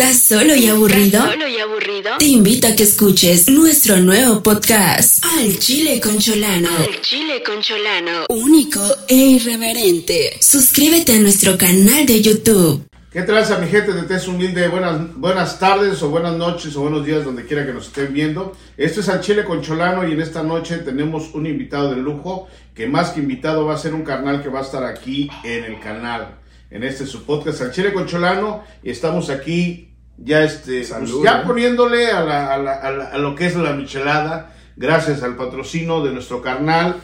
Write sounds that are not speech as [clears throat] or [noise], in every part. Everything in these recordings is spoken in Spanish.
¿Estás solo y aburrido? ¿Solo y aburrido? Te invito a que escuches nuestro nuevo podcast, Al Chile con Cholano. Al Chile con Cholano. Único e irreverente. Suscríbete a nuestro canal de YouTube. ¿Qué tranza mi gente de Tez Humilde? Buenas, buenas tardes o buenas noches o buenos días donde quiera que nos estén viendo. Esto es Al Chile con Cholano y en esta noche tenemos un invitado de lujo que más que invitado va a ser un carnal que va a estar aquí en el canal. En este su podcast Al Chile con Cholano y estamos aquí ya este pues, Salud, ya ¿eh? poniéndole a, la- a la- a la- a lo que es la michelada gracias al patrocino de nuestro carnal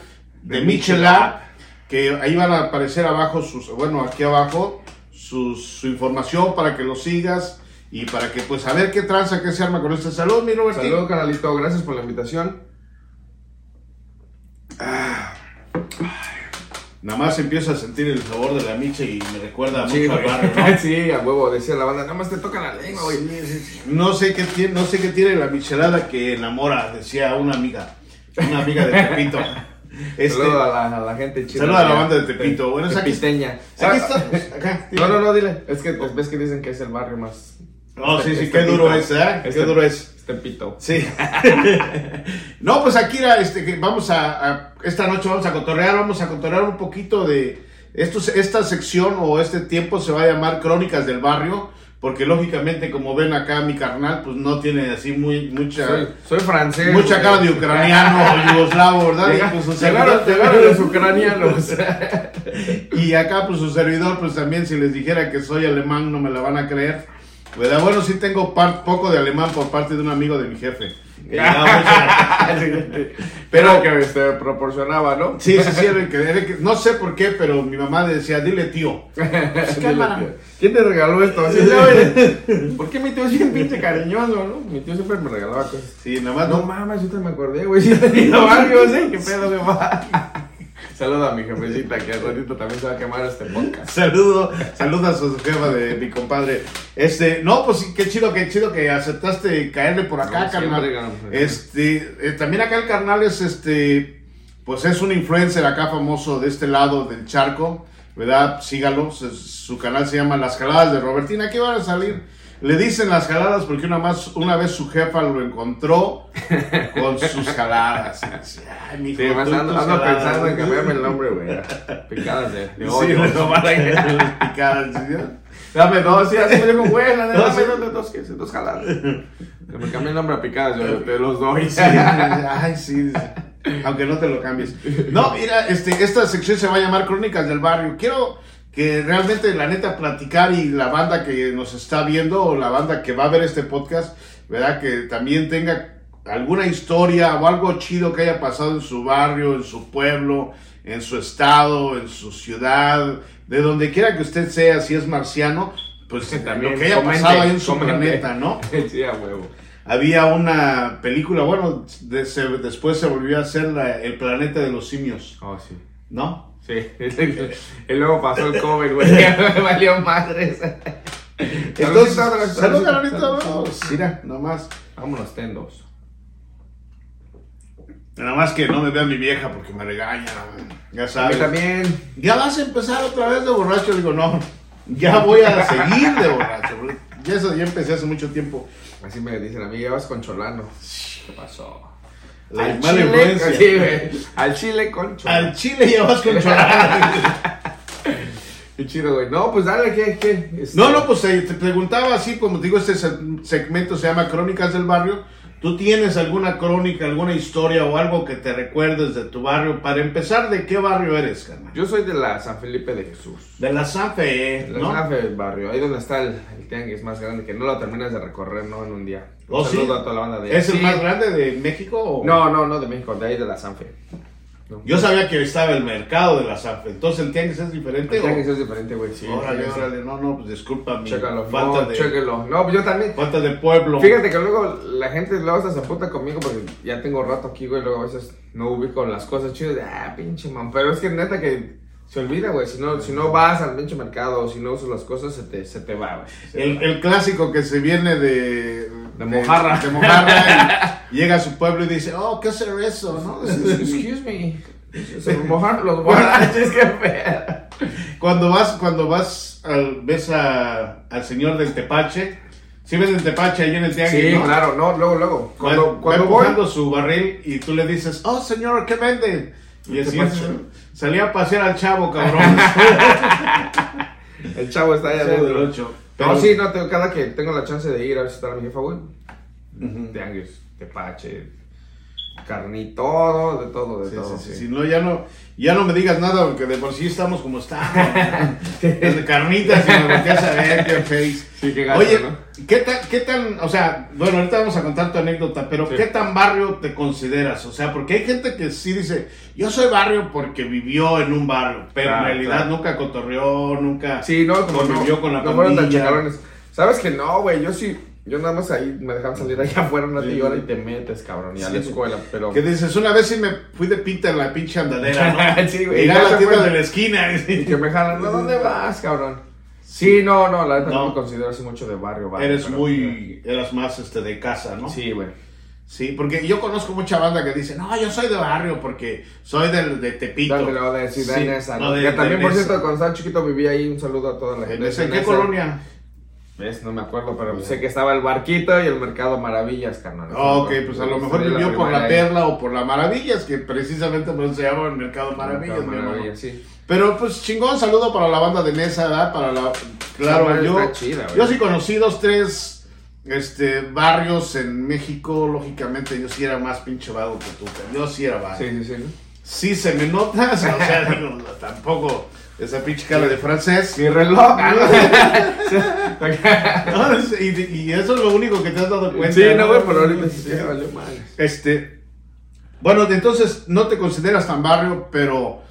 de, De Michelada que ahí van a aparecer abajo sus bueno aquí abajo sus- su información para que lo sigas y para que pues a ver qué tranza que se arma con este salud mi Robertín. Saludos, canalito. Gracias por la invitación. Nada más empiezo a sentir el sabor de la miche y me recuerda Sí, mucho al barrio ¿no? [laughs] sí, a huevo, decía la banda. Nada más te toca la lengua, güey. no sé qué tiene no sé qué tiene la michelada que enamora decía una amiga una amiga de Tepito [laughs] Este, a la, a la gente chida. Saludos a la banda de Tepito. Bueno, es aquí- Tepiteña. aquí estamos acá No, no, no, dile. Es que pues, ves que dicen que es el barrio más. no sí sí Es qué duro es ¿eh? qué duro es Tepito. Sí. [laughs] no, pues aquí era, este, que vamos a, a- esta noche vamos a cotorrear, vamos a cotorrear un poquito de esto, esta sección o este tiempo se va a llamar Crónicas del Barrio, porque lógicamente como ven acá mi carnal, pues no tiene así muy mucha Soy, soy francés. mucha cara de ucraniano o yugoslavo, ¿verdad? Y, pues, su Llegaron, llegaron los ucranianos. [laughs] y acá pues su servidor, pues también si les dijera que soy alemán no me la van a creer. ¿Verdad? Bueno, sí tengo par- poco de alemán por parte de un amigo de mi jefe. que llegaba mucho- [laughs] Pero que este, proporcionaba, ¿no? Sí, sí, sí, era el que- era el que- no sé por qué, pero mi mamá decía, dile tío. [laughs] Cámara. ¿Quién te regaló esto? Así, ya, güey. ¿Por qué mi tío es bien pinche cariñoso, no? Mi tío siempre me regalaba cosas. Sí, nada más No no. mames, yo te me acordé, güey. [laughs] Sí, he tenido varios, ¿eh? ¿Qué pedo, mi mamá? Saluda a mi jefecita que al ratito también se va a quemar este podcast. Saludo, saludo a su jefa de mi compadre. Este, no, pues sí, qué chido, qué chido que aceptaste caerle por acá, No, carnal. siempre, carnal. Este, eh, también acá el carnal es este, pues es un influencer acá famoso de este lado del charco, ¿verdad? Sígalo, su canal se llama Las Jaladas de Robertina, aquí van a salir. Le dicen las jaladas porque una, más, una vez su jefa lo encontró con sus jaladas. Ay, mijo, Sí, más ando, tus ando jaladas". pensando en cambiarme el nombre, güey. Picadas de, de Sí, no van a picadas, ¿sí? Dame dos, sí, así me dijo, güey, la [laughs] Dos, dame dos, dos, dos, ¿qué es? dos jaladas. Que me cambié el nombre a picadas, yo te los doy. Sí, ay, sí. Aunque no te lo cambies. No, mira, este, esta sección se va a llamar Crónicas del Barrio. Quiero que realmente, la neta, platicar y la banda que nos está viendo o la banda que va a ver este podcast, ¿verdad? Que también tenga alguna historia o algo chido que haya pasado en su barrio, en su pueblo, en su estado, en su ciudad, de donde quiera que usted sea, si es marciano, pues [laughs] También lo que haya comente, pasado ahí en su comente. planeta, ¿no? [laughs] Sí, a huevo. Había una película, bueno, de- se- después se volvió a hacer la- El planeta de los simios, Oh, sí. ¿no? Sí, [laughs] y luego pasó el COVID, güey. [laughs] Me valió madres. Entonces, salud, Carolita. Mira, nomás. Vámonos, tendos. Nada más que no me vea mi vieja porque me regaña, ya sabes. también. Ya vas a empezar otra vez de borracho, digo, no, ya voy a seguir de borracho. Ya eso ya empecé hace mucho tiempo. Así me dicen a mí, ya vas con Cholano. ¿Qué pasó? La Al mala chile, influencia. sí, güey. Al chile con Cholano. Al chile ya vas con cholado. Qué chido, güey. No, pues dale, ¿qué? qué? Este, No, no, pues te, te preguntaba así, como te digo, este se- segmento se llama Crónicas del Barrio. ¿Tú tienes alguna crónica, alguna historia o algo que te recuerdes de tu barrio? Para empezar, ¿de qué barrio eres, carnal? Yo soy de la San Felipe de Jesús. De la Sanfe, De la ¿no? San Fe barrio. Ahí donde está el, el tianguis más grande, que no lo terminas de recorrer, ¿no? En un día. Un ¿Oh, sí? saludo a toda la banda de ¿Es el más grande de México? o- No, no, no de México, de ahí de la Sanfe. No. Yo sabía que estaba el mercado de la Sanfe. Entonces, ¿el tianguis es diferente? El tianguis es diferente, güey. Sí, Órale, órale, no, no, pues disculpa mi Chécalo, falta no, de... chéquelo. No, pues yo también. Falta de pueblo. Fíjate que luego la gente luego se apunta conmigo porque ya tengo rato aquí, güey. Luego a veces no ubico las cosas chidas. Ah, pinche man. Pero es que neta que se olvida, güey. Si no, si no vas al pinche mercado o si no usas las cosas, se te, se te va, güey. El, el clásico que se viene de... De Mojarra. De, Mojarra y llega a su pueblo y dice, oh, ¿qué hacer eso? ¿no? [laughs] Excuse me. Se mojar los borrachos, qué feo. Cuando vas, cuando vas, al- ves a- al señor del tepache, Sí venden tepache ahí en el tianguis, Sí, ¿no? claro, no, luego, luego. Cuando, Va- va cuando voy. empujando su barril y tú le dices, oh señor, ¿qué vende? Y así Tepache. salía a pasear al chavo, cabrón. [laughs] El chavo está allá Chavo del adentro. ocho. No, Pero- sí, no, te- cada que tengo la chance de ir a visitar a mi jefa, güey. Ujú. Tianguis, tepache, carnita, todo, de todo, de Sí, todo. sí, sí, sí. Si no, ya no, ya no me digas nada porque de por sí estamos como estamos. [laughs] Desde carnitas y me volteas a ver, qué face. Sí, qué gacho, Oye, ¿no? ¿qué tan, qué tan, o sea, bueno, ahorita vamos a contar tu anécdota, pero Sí. ¿qué tan barrio te consideras? O sea, porque hay gente que sí dice, yo soy barrio porque vivió en un barrio, pero Claro, en realidad claro. nunca cotorreó, nunca Sí, no, como no, convivió con la no fueron tan. ¿Sabes que no, güey? Yo sí, yo nada más ahí me dejaban salir allá [laughs] afuera un rato Sí. y ahora y te metes, cabrón, y a la Sí. escuela, pero... Que dices, una vez sí me fui de pinta en la pinche andadera, ¿no? [laughs] Sí, güey, a la tienda de la esquina. [laughs] Y que me jalan, ¿no? ¿Dónde vas, cabrón? Sí, no, no, la neta no, No. me considero así mucho de barrio, barrio. Eres pero- muy, eras más este de casa, ¿no? Sí, güey. Sí, porque yo conozco mucha banda que dice, no, yo soy de barrio porque soy del, de Tepito. Dale, lo de Sí, Neza, no, ¿no? de- que también, de por Nesa. cierto, cuando estaba chiquito vivía ahí, un saludo a toda la ¿En, gente. ese- en qué Nesa. colonia? ¿Ves? No me acuerdo, pero sé que estaba el barquito y el mercado Maravillas, carnal. Ah, ok, pues a lo mejor vivió por la ahí. Perla o por la Maravillas, que precisamente pues, se llama el Mercado Maravillas. Mercado mi sí. Pero pues chingón, saludo para la banda de Mesa, ¿verdad? Para la... Claro, yo, chida, yo sí conocí dos, tres este, barrios en México, lógicamente yo sí era más pinche vago que tú, pero yo sí era vago. Sí, sí, sí. ¿no? Sí se me nota, [laughs] o sea, digo, tampoco esa pinche cara de francés. Mi reloj. No, [laughs] es- y, y eso es lo único que te has dado cuenta. sí, no, güey, pero ahorita sí valió mal. Este, bueno, entonces no te consideras tan barrio, pero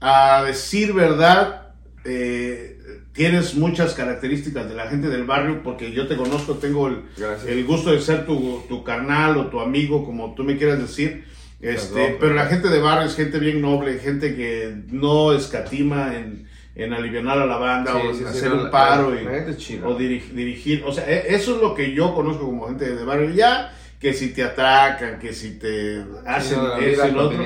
a decir verdad, eh, tienes muchas características de la gente del barrio, porque yo te conozco, tengo el, el gusto de ser tu, tu carnal o tu amigo, como tú me quieras decir. Este, Perdón, pero la gente de barrio es gente bien noble, gente que no escatima en, en aliviar a la banda Sí, o sí, hacer un la- paro la- la o dirigir, dirigir. O sea, e- eso es lo que yo conozco como gente de barrio. Ya que si te atracan, que si te hacen no, eso y lo otro.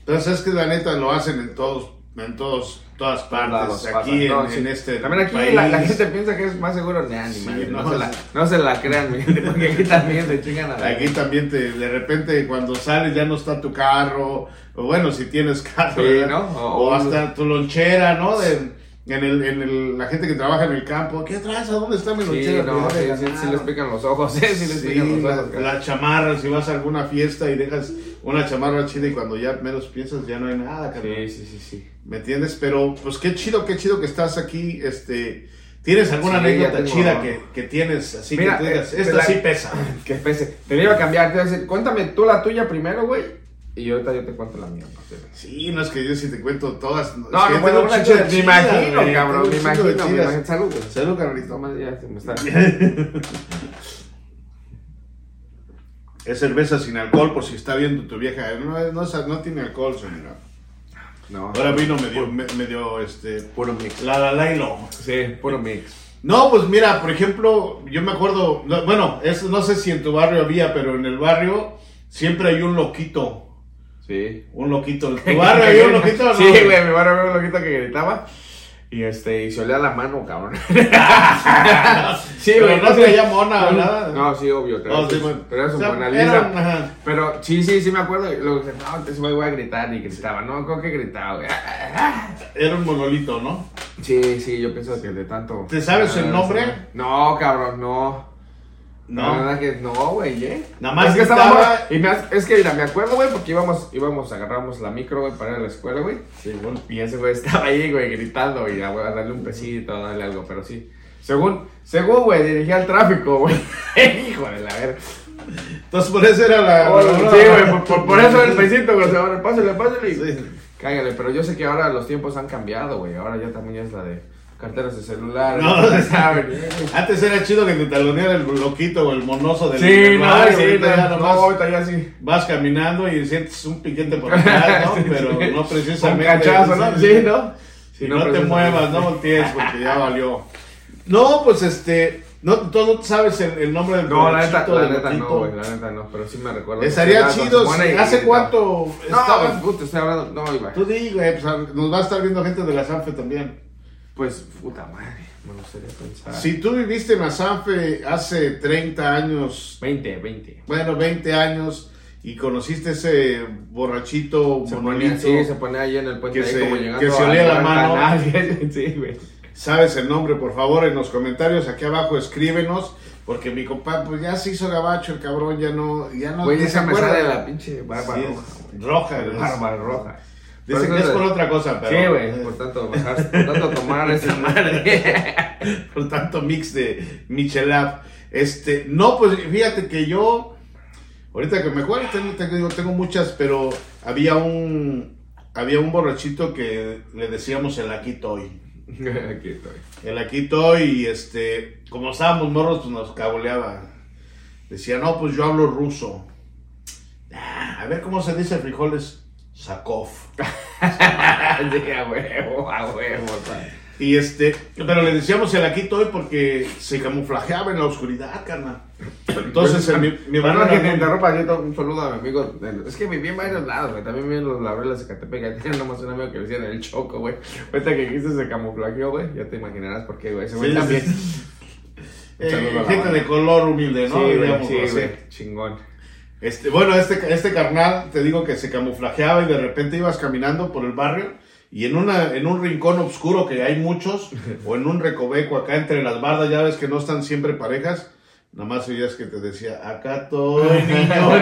Entonces es que la neta lo hacen en todos, en todos, todas partes. aquí en. No, en sí. este También aquí país. la, la gente piensa que es más seguro. Nah, ni Sí, madre, no, no, se la, no se la crean, porque aquí también te chingan a la Aquí también te, de repente cuando sales ya no está tu carro, o bueno, si tienes carro, Sí, o, O- hasta tu lonchera, ¿no? De- en el, en el, la gente que trabaja en el campo, ¿qué traes? ¿A dónde está mi Sí, lonchera? no, sí, ya sí, ganaron. sí les pican los ojos, [laughs] sí, sí les Sí, pican los ojos. la chamarra, si vas a alguna fiesta y dejas una chamarra chida y cuando ya menos piensas ya no hay nada, carnal. Sí, sí, sí, sí. ¿Me entiendes? Pero pues qué chido, qué chido que estás aquí, este... ¿Tienes alguna Sí, anécdota tengo- chida que, que tienes? Así Mira, que tú digas, eh, esta la- sí pesa. [laughs] Que pese. Te iba a cambiar, te iba a decir, cuéntame tú la tuya primero, güey. Y ahorita yo te cuento la mía. Sí, no es que yo si te cuento todas. No, es que no, un una chida, me imagino, güey, cabrón, me imagino, me imagino. Salud, güey. Salud, ya se me está. Es cerveza sin alcohol, por si está viendo tu vieja. No, no, es- no tiene alcohol, señora. No. Ahora vino medio, me- medio, este... Puro mix. La la Lailo. Sí, puro mix. No, pues mira, por ejemplo, yo me acuerdo, no, bueno, eso no sé si en tu barrio había, pero en el barrio siempre hay un loquito. Sí. Un loquito. ¿En [laughs] tu barrio había un loquito no? Sí, güey, mi barrio había un loquito que gritaba. Y este, y se olía la mano, cabrón. [laughs] sí, güey. no se veía mona o nada. No, sí, obvio. Pero, Oh, sí, bueno. pero era su O sea, Mona Lisa. Pero sí, sí, sí me acuerdo. Luego dije, no, entonces voy a gritar y gritaba. No, creo que gritaba, güey. [laughs] Era un monolito, ¿no? Sí, sí, yo pienso que de tanto. ¿Te sabes el Ah, nombre? sí. No, cabrón, no. No. Verdad que no, güey, ¿eh? Nada más es que estábamos- y me es que mira, me acuerdo, güey, porque íbamos, íbamos, agarramos la micro, güey, para ir a la escuela, güey. Y ese güey estaba ahí, güey, gritando y a, darle un pesito, a darle algo, pero sí. Según, según, güey, dirigía el tráfico, güey. [laughs] Hijo de la verga. Entonces por eso era la... Oh, la- sí, güey, por, por- por eso el pesito, güey, ahora pásale, pásale. y Sí. Cáigale, pero yo sé que ahora los tiempos han cambiado, güey. Ahora ya también es la de carteras de celular. No. [laughs] ya saben. Antes era chido que te taloneara el loquito o el monoso del Sí, no, sí, ahorita ya no, nomás no, ahorita ya sí. Vas caminando y sientes un piquete por [laughs] atrás, ¿no? Sí, Pero sí. no precisamente... Un cachazo, ¿no? Sí, ¿no? Si Sí, no, te muevas, no voltees porque ya valió. No, pues este... No, tú no sabes el, el nombre del No, la neta, la neta no, güey, la neta no, pero sí me recuerdo. Estaría chido. si- ¿Hace cuánto No, estaba? puta, estoy hablando, no, iba. Tú di, güey, pues, nos va a estar viendo gente de la Sanfe también. Pues, puta madre, me gustaría pensar. Si tú viviste en Azanfe hace 30 años, 20, 20. bueno, 20 años, y conociste ese borrachito Se monolito, ponía, sí, se ponía ahí en el puente, Que ahí se- como llegando que se olía la mano. canal. [laughs] sí, güey. sabes el nombre, por favor, en los comentarios aquí abajo escríbenos, porque mi compa pues ya se hizo gabacho el cabrón, ya no, ya no Güey, esa me sale la pinche barba Sí, roja. roja, Barba roja. Dicen que es por otra cosa, pero... Sí, güey, por tanto, bajar, por tanto tomar ese [laughs] madre. [laughs] por tanto mix de Michelab. Este, no, pues fíjate que yo, ahorita que me acuerdo, tengo, tengo, tengo muchas, pero había un, había un borrachito que le decíamos el aquí toy. [laughs] Aquí estoy. El aquí toy, y este, como estábamos morros, pues nos caboleaba. Decía, no, pues yo hablo ruso. Ah, a ver cómo se dice frijoles. Sakov. [laughs] Sí, a huevo, a huevo. Y este, pero le decíamos el aquí toy porque se camuflajeaba en la oscuridad, carnal. Entonces, el- mi, mi que te interrumpa, yo un saludo a mi amigo. Es que viví en varios lados, güey. También viví en los labreles de Catepec. Ya tenía nomás un amigo que decía el Choco, güey. Ahorita que dijiste se camuflajeó, güey. Ya te imaginarás por qué, güey. Ese güey Sí, también. sí. Un Eh, gente de color humilde, ¿no? Sí, güey, sí, güey. Chingón. Este, bueno, este, este carnal, te digo que se camuflajeaba y de repente ibas caminando por el barrio y en, una, en un rincón oscuro que hay muchos, [laughs] o en un recoveco acá entre las bardas, ya ves que no están siempre parejas, nada más oías que te decía, acá estoy, niño.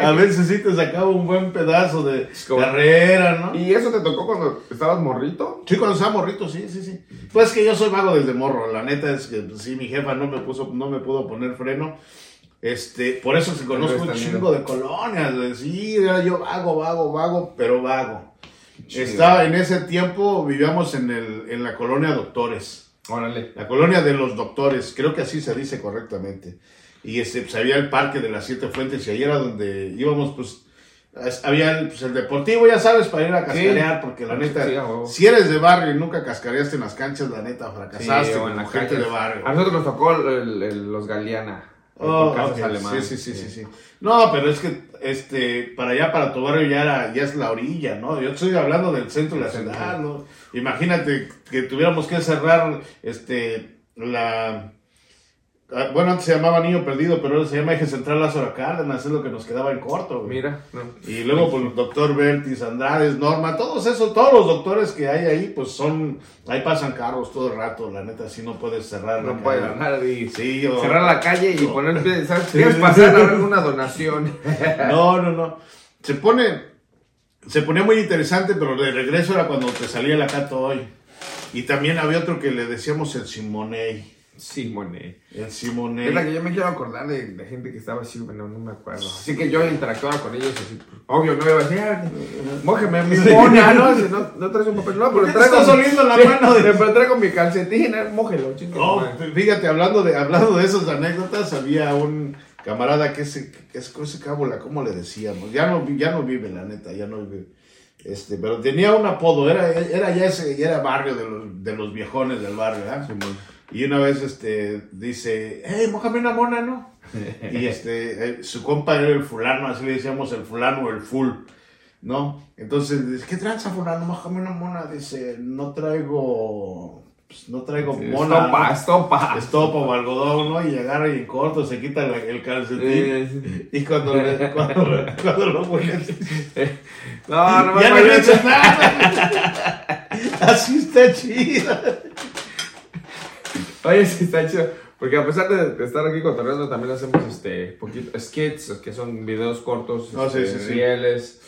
[laughs] A veces sí te sacaba un buen pedazo de carrera, ¿no? ¿Y eso te tocó cuando estabas morrito? Sí, cuando estaba morrito, sí, sí, sí. Pues que yo soy vago desde morro. La neta es que sí, mi jefa no me puso, no me pudo poner freno. Este, por eso se conozco un chingo de colonias. güey. Sí, era yo vago, vago, vago, pero vago. Chido. Estaba en ese tiempo, vivíamos en el, en la colonia Doctores. Órale. La colonia de los doctores, creo que así se dice correctamente. Y este, pues, había el parque de las siete fuentes y ahí era donde íbamos, pues, es- había el, pues, el deportivo, ya sabes, para ir a cascarear, porque la neta, Sí, si eres de barrio y nunca cascareaste en las canchas, la neta, fracasaste Sí, o en la gente de barrio. A nosotros nos tocó el- el- los Galeana. Oh, casas alemanas. Sí, sí, sí, sí, sí. No, pero es que este para allá, para tu barrio ya era, ya es la orilla, ¿no? Yo estoy hablando del centro de la ciudad, ¿no? Imagínate que tuviéramos que cerrar este la bueno, antes se llamaba Niño Perdido, pero ahora se llama Eje Central Lázaro Cárdenas, es lo que nos quedaba en corto. güey. Mira, no. Y luego, pues, el doctor Bertis, Andrades, Norma, todos esos, todos los doctores que hay ahí, pues son, ahí pasan carros todo el rato, la neta, así no puedes cerrar. No puedes y Sí, o- cerrar la calle y poner pie. ¿Sabes? [laughs] Sí. ¿Quieres pasar a ver una donación? [laughs] No, no, no. Se pone, se ponía muy interesante, pero de regreso era cuando te salía la cato hoy. Y también había otro que le decíamos el Simonei. Simone. El Es Simonei. la que yo me quiero acordar de, de gente que estaba así, bueno, no me acuerdo. Así que yo interactuaba con ellos así. Obvio, no iba a decir, "Ah, mójeme mi mona, ¿no? Si no, no traes un papel. No, pero traigo. estás oliendo la mano de- Pero traigo mi calcetín, eh, mójelo, chingue. No, madre. fíjate, hablando de, hablando de esas anécdotas, había un camarada que ese, que es ese cábula, ¿cómo le decíamos? Ya no, ya no vive, la neta, ya no vive. Este, pero tenía un apodo, era, era ya ese, ya era barrio de los, de los viejones del barrio, ¿ah? Y una vez este dice, hey, mojame una mona, ¿no? [laughs] Y este, su compa era el fulano, así le decíamos el fulano o el full, ¿no? Entonces dice, ¿qué tranza fulano? Mojame una mona. Dice, no traigo, pues, no traigo Sí, mona. Estopa, ¿no? estopa. Estopa o algodón, ¿no? Y agarra y en corto se quita la- el calcetín. Y cuando, le- [laughs] cuando, cuando lo hueles, No, no me ya no [laughs] está chido. Oye, sí, está chido. Porque a pesar de, estar aquí cotorreando, también hacemos este poquito skits, que son videos cortos, Oh, sí, este, sí, sí. rieles.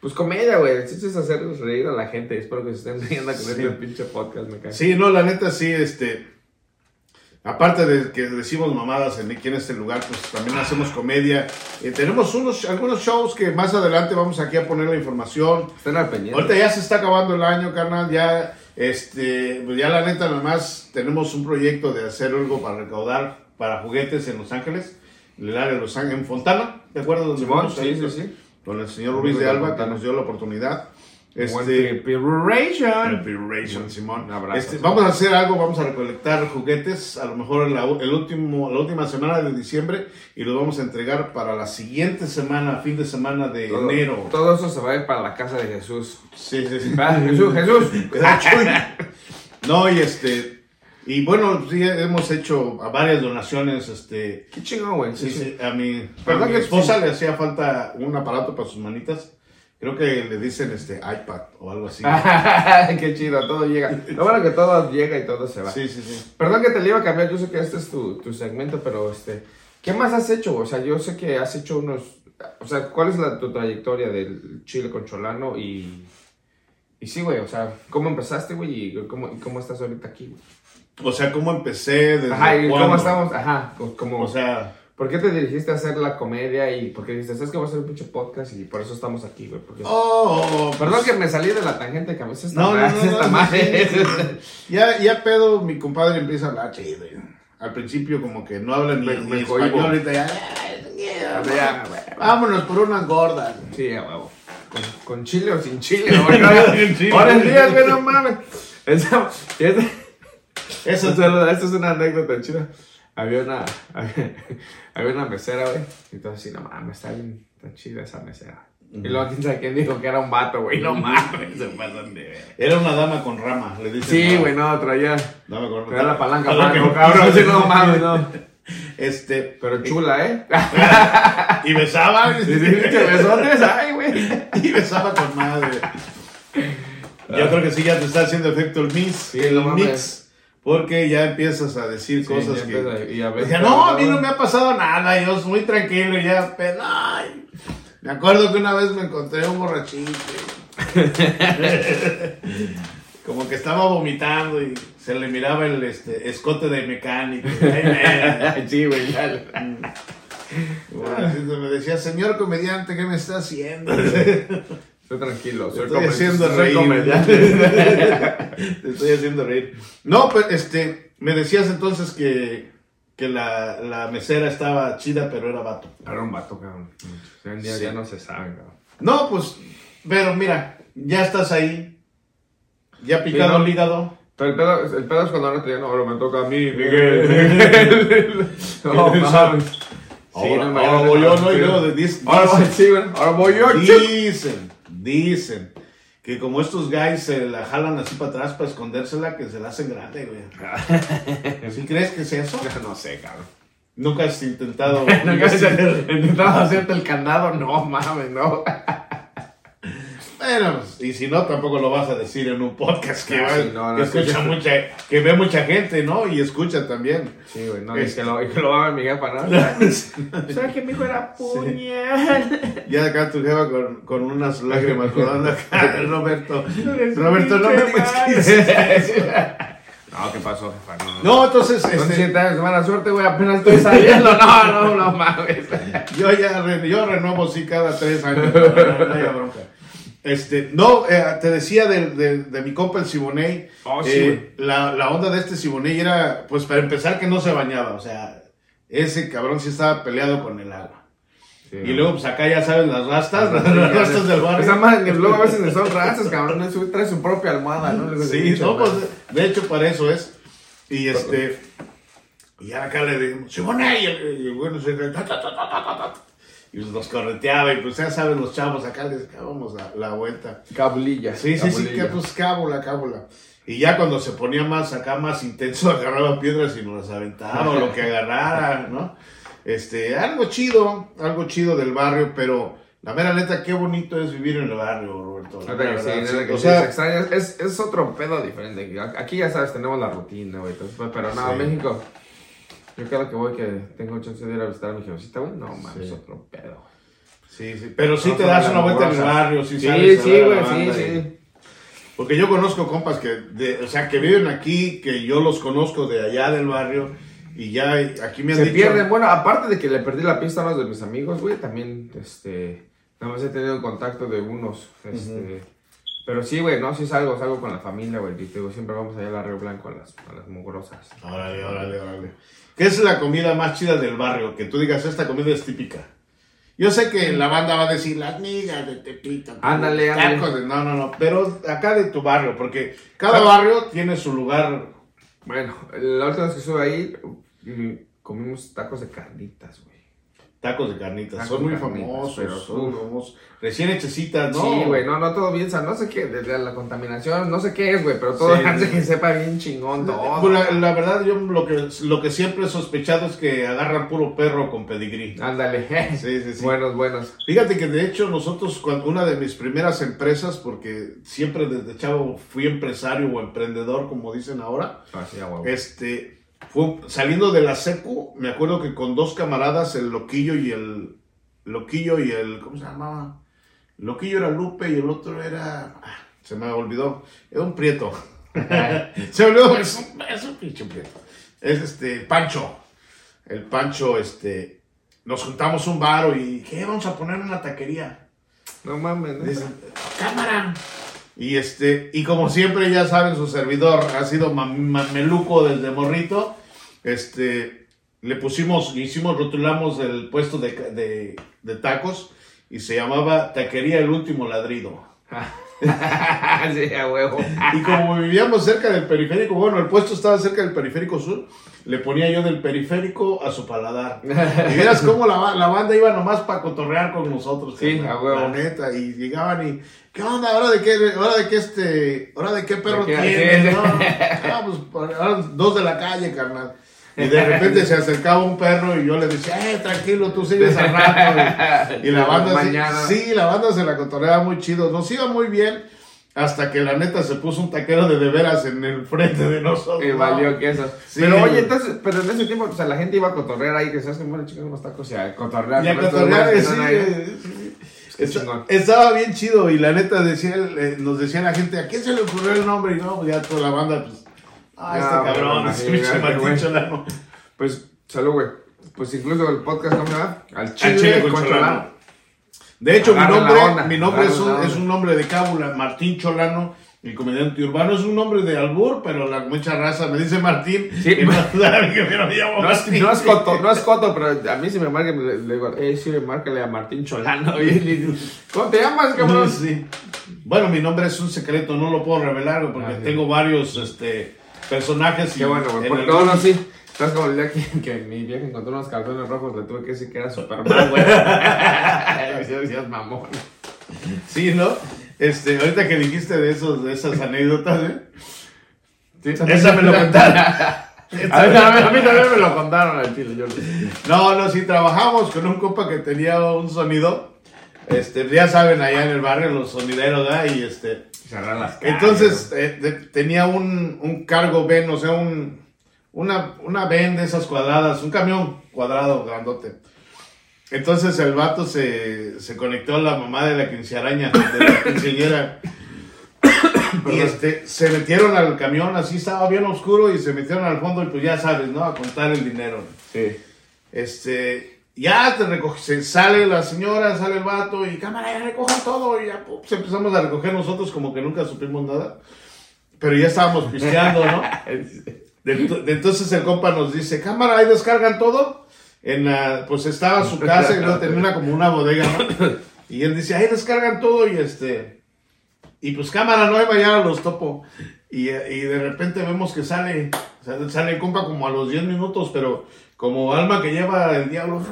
Pues comedia, güey. El chiste es hacer reír a la gente. Espero que se estén riendo con Sí. este pinche podcast, me cae. Sí, no, la neta sí, este. Aparte de que decimos mamadas en, aquí en este lugar, pues también hacemos comedia. Eh, tenemos unos, algunos shows que más adelante vamos aquí a poner la información. Estén al pendiente. Ahorita ya se está acabando el año, carnal. Ya, este, pues ya la neta, nomás tenemos un proyecto de hacer algo para recaudar para juguetes en Los Ángeles, en el área de Los Ángeles, en Fontana, ¿de acuerdo? Donde vamos sí, ahí, sí, pues, sí. Con el señor Ruiz de Alba, que nos dio la oportunidad. Este, Piration, Simón. Un abrazo, Este, vamos a hacer algo, vamos a recolectar juguetes, a lo mejor en la, el último, la última semana de diciembre y los vamos a entregar para la siguiente semana, fin de semana de Todo, enero. todo eso se va a ir para la casa de Jesús. Sí, sí, sí. Jesús, Jesús. [laughs] No, y este. Y bueno, sí, hemos hecho varias donaciones, este. Qué chingón, güey. Sí, Sí, a mi, a ¿Verdad mi esposa le hacía falta un aparato para sus manitas. Creo que le dicen este iPad o algo así. [laughs] Qué chido, todo llega. Lo bueno que todo llega y todo se va. Sí, sí, sí. Perdón que te le iba a cambiar, yo sé que este es tu, tu segmento, pero este, ¿qué más has hecho? O sea, yo sé que has hecho unos, o sea, ¿cuál es la, tu trayectoria del Chile con Cholano y, y sí, güey, o sea, ¿cómo empezaste, güey, y cómo, y cómo estás ahorita aquí, güey? O sea, ¿cómo empecé? Desde Ajá, y cuándo? cómo estamos, ajá, co- como, O sea, ¿por qué te dirigiste a hacer la comedia y por qué dijiste, sabes que voy a hacer un pinche podcast y por eso estamos aquí, güey? Porque, oh, oh, Perdón pues, que me salí de la tangente que a veces No, no, no, [laughs] no, no, sí, sí. Ya, ya pedo, mi compadre empieza a hablar chido. Al principio como que no habla ni, ni español, ahorita ya. Vámonos por unas gordas. Sí, a huevo. Con, con chile o sin chile, güey. No. Ahora el día, güey, no mames. Esa, Eso esa, esta es una anécdota chida. Había una, había, [laughs] había una mesera, güey. Todo así, no mames, está bien, está chida esa mesera. Y luego, quién sabe quién dijo que era un vato, güey. No mames, se [laughs] pasan de ver. Era una dama con rama, le dicen. Sí, güey, no, traía, Dama con traía la palanca, Palanca cabrón. Sí, no mames, no. [laughs] Este. Pero chula, ¿eh? Y besaba. Sí, sí, que besotes, ay, güey. Y besaba con madre. Yo creo que sí, ya te está haciendo efecto el mix. el no mames. Porque ya empiezas a decir cosas que. empieza- y a veces- Decía, no, a mí no me ha pasado nada, yo soy muy tranquilo, ya, pero ay. Me acuerdo que una vez me encontré un borrachito. [laughs] Como que estaba vomitando y se le miraba el este, escote de mecánico. Ay, [laughs] Sí, güey, ya. le- Bueno, me decía, señor comediante, ¿qué me está haciendo? [laughs] Estoy tranquilo, soy, Estoy haciendo reír. comediante. [laughs] Te estoy haciendo reír. No, pues, este, me decías entonces que, que la, la mesera estaba chida, pero era vato. Era un vato, cabrón. Hoy en día Sí. ya no se sabe, cabrón. No, pues, pero mira, ya estás ahí. Ya picado Sí, ¿no? el hígado. Pero el pedo, el pedo es cuando ahora te digan, ahora me toca a mí, Miguel. [laughs] [laughs] no, mames. Sí, ahora, no ahora hagas voy yo, ¿no? Y luego de dis- Ahora voy, sí, güey. Ahora voy yo, dicen, dicen que como estos guys se la jalan así para atrás para escondérsela, que se la hacen grande, güey. [laughs] ¿Sí crees que es eso? No sé, cabrón. Nunca has intentado. [laughs] Nunca has intentado hacerte el candado, no mames, no. Y si no, tampoco lo vas a decir en un podcast que, Ah, va- sí, no, no, que escucha sí. mucha, que ve mucha gente, ¿no? Y escucha también. Sí, güey, no, y que lo, y que lo va a ver mi jefa, ¿no? ¿Sabes que mi hijo era puñal? Ya acá tu jefa con, con unas lágrimas [laughs] rodando acá, Roberto. Roberto, no me digas. [laughs] No, ¿qué pasó, jefa? No, No, entonces, Son este, siete años, mala suerte, güey, apenas estoy saliendo. No, no, no mames. yo ya re- yo renuevo sí cada tres años. [laughs] No, no, no haya bronca. Este, no, eh, te decía de, de, de mi compa el Siboney. Oh, sí, eh, la, la onda de este Siboney era, pues para empezar, que no se bañaba. O sea, ese cabrón sí estaba peleado con el agua. Y luego, pues acá ya sabes, las rastas, las rastas del barrio. Esa madre, luego a veces ni son razas, cabrón. su- Trae su propia almohada, ¿no? Sí, no, pues de hecho para eso es. Y este. Y acá le dijimos, Simone, y bueno se ta. Y pues nos correteaba, y pues ya saben los chavos acá les dábamos la, la vuelta. Cabulilla. Sí, sí, sí, que pues cábula, cábula. Y ya cuando se ponía más acá, más intenso, [laughs] agarraba piedras y nos las aventaba, o lo que agarrara, ¿no? Este, algo chido, algo chido del barrio, pero la mera neta, qué bonito es vivir en el barrio, Roberto. Sí, verdad, sí. que O sí, sea, se extraña. Es, es otro pedo diferente. Aquí ya sabes, tenemos la rutina, güey. pues, Pero no, Sí. México. Yo cada que voy que tengo chance de ir a visitar a mi jefecita, güey. No, mames, es Sí. otro pedo. Sí, sí, pero sí No te das una vuelta en el barrio, sí, Sí, sabes sí, güey, sí, banda y- sí. Porque yo conozco compas que, de, o sea, que viven aquí, que yo los conozco de allá del barrio, y ya aquí me han Se dicho... pierden, bueno, aparte de que le perdí la pista a unos de mis amigos, güey, también, este, nada más he tenido contacto de unos, este, pero sí, güey, no, sí salgo, salgo con la familia, güey, y te digo, siempre vamos allá a la Río Blanco a las, a las mugrosas. Órale, órale, órale. ¿Qué es la comida más chida del barrio? Que tú digas, esta comida es típica. Yo sé que la banda va a decir las migas de Tepito. Ándale, ándale. No, no, no. Pero acá de tu barrio, porque cada Ah. barrio tiene su lugar. Bueno, la última vez que estuve ahí, mm, comimos tacos de carnitas, güey. Tacos de carnitas. Tacos son muy famosos. pero son. Recién hechecitas, ¿no? Sí, güey, no, no todo bien, no sé qué, desde la contaminación, no sé qué es, güey, pero todo Sí. hace que sepa bien chingón todo. Pues la, la verdad, yo lo que, lo que siempre he sospechado es que agarran puro perro con pedigrí. Ándale, Sí, sí, sí. [laughs] buenos, buenos. Fíjate que de hecho nosotros, cuando, una de mis primeras empresas, porque siempre desde chavo fui empresario o emprendedor, como dicen ahora, Así a huevo. este, fue, saliendo de la secu, me acuerdo que con dos camaradas, el Loquillo y el, Loquillo y el, ¿cómo se llamaba? Loquillo era Lupe y el otro era, ah, se me olvidó, era un prieto. [laughs] se me olvidó, es un, es un pinche prieto. Es este, Pancho. El Pancho, este, nos juntamos un bar y, ¿qué? Vamos a poner una taquería. No mames, ¿no? Cámara. Y este, y como siempre ya saben, su servidor ha sido mam- mameluco desde morrito. Este, le pusimos, le hicimos, rotulamos el puesto de, de, de tacos y se llamaba Taquería El Último Ladrido. [laughs] sí, a huevo. Y como vivíamos cerca del periférico, bueno, el puesto estaba cerca del periférico sur, le ponía yo del periférico a su paladar. Y vieras cómo la, la banda iba nomás para cotorrear con nosotros. Sí, a huevo. La neta, y llegaban y, ¿qué onda? ¿Ahora de qué, ahora de qué este, ahora de qué perro tienes? No? Ah, pues, ahora dos de la calle, carnal. Y de repente se acercaba un perro y yo le decía, eh, tranquilo, tú sigues al rato. Y, y la [laughs] banda, sí- Mañana. sí, la banda se la muy chido. Nos iba muy bien hasta que la neta se puso un taquero de de veras en el frente de nosotros. Y valió queso. Sí, pero oye, entonces, pero en ese tiempo, o sea, la gente iba a cotorrear ahí, que se hacen buenos chicos unos tacos y a cotorrear. Y a cotorrear, que sí, Está-. Estaba bien chido y la neta decía, eh, nos decía la gente, ¿a quién se le ocurrió el nombre? Y no, ya toda la banda, pues, ah, este No, cabrón, pinche este Martín. Cholano. Pues, salud, güey. Pues incluso el podcast, ¿cómo se llama? Al chile, Al chile con con Cholano. Cholano. De hecho, mi Agarra nombre, mi nombre es un, es un nombre de cábula, Martín Cholano, el comediante urbano. Es un nombre de albur, pero la mucha raza me dice Martín. Sí. no que me lo llamo No es, no es coto, no es coto, pero a mí si me marca, le, le digo, eh, sí, márcale a Martín Cholano. [laughs] Y, ¿Cómo te llamas, cabrón? [laughs] Sí. Bueno, mi nombre es un secreto, no lo puedo revelar porque Ah, tengo varios este, personajes. y Qué bueno, güey. Porque el- no, no, sí. Estás como el día que, que mi vieja encontró unos calzones rojos, le tuve que decir que era Superman, [laughs] güey. [laughs] Decías mamón. Sí, ¿no? Este, ahorita que dijiste de esos, de esas anécdotas, ¿eh? Sí, Esa me lo contaron. A mí, a mí- a mí también me lo contaron al chile. Yo, No, no, sí, trabajamos con un compa que tenía un sonido. Este, ya saben, allá en el barrio, los sonideros, ¿verdad? Y este. Cerrar las calles. Entonces, eh, de- tenía un, un cargo ven, o sea, un, una, una ven de esas cuadradas, un camión cuadrado, grandote. Entonces el vato se, se conectó a la mamá de la quincearaña, de la [laughs] quinceañera. [coughs] y este, se metieron al camión, así estaba bien oscuro, y se metieron al fondo, y pues ya sabes, ¿no? A contar el dinero. Sí. Este, ya te recoge, se sale la señora, sale el vato y cámara, ya recojan todo y ya pues, empezamos a recoger nosotros como que nunca supimos nada. Pero ya estábamos pisteando, ¿no? [laughs] De- de- entonces el compa nos dice, cámara, ahí descargan todo. En la, pues estaba su casa y luego tenía una, como una bodega, ¿no? Y él dice, ahí descargan todo y este, y pues cámara, no hay mañana los topo. Y, y de repente vemos que sale, sale, sale el compa como a los 10 minutos, pero como alma que lleva el diablo.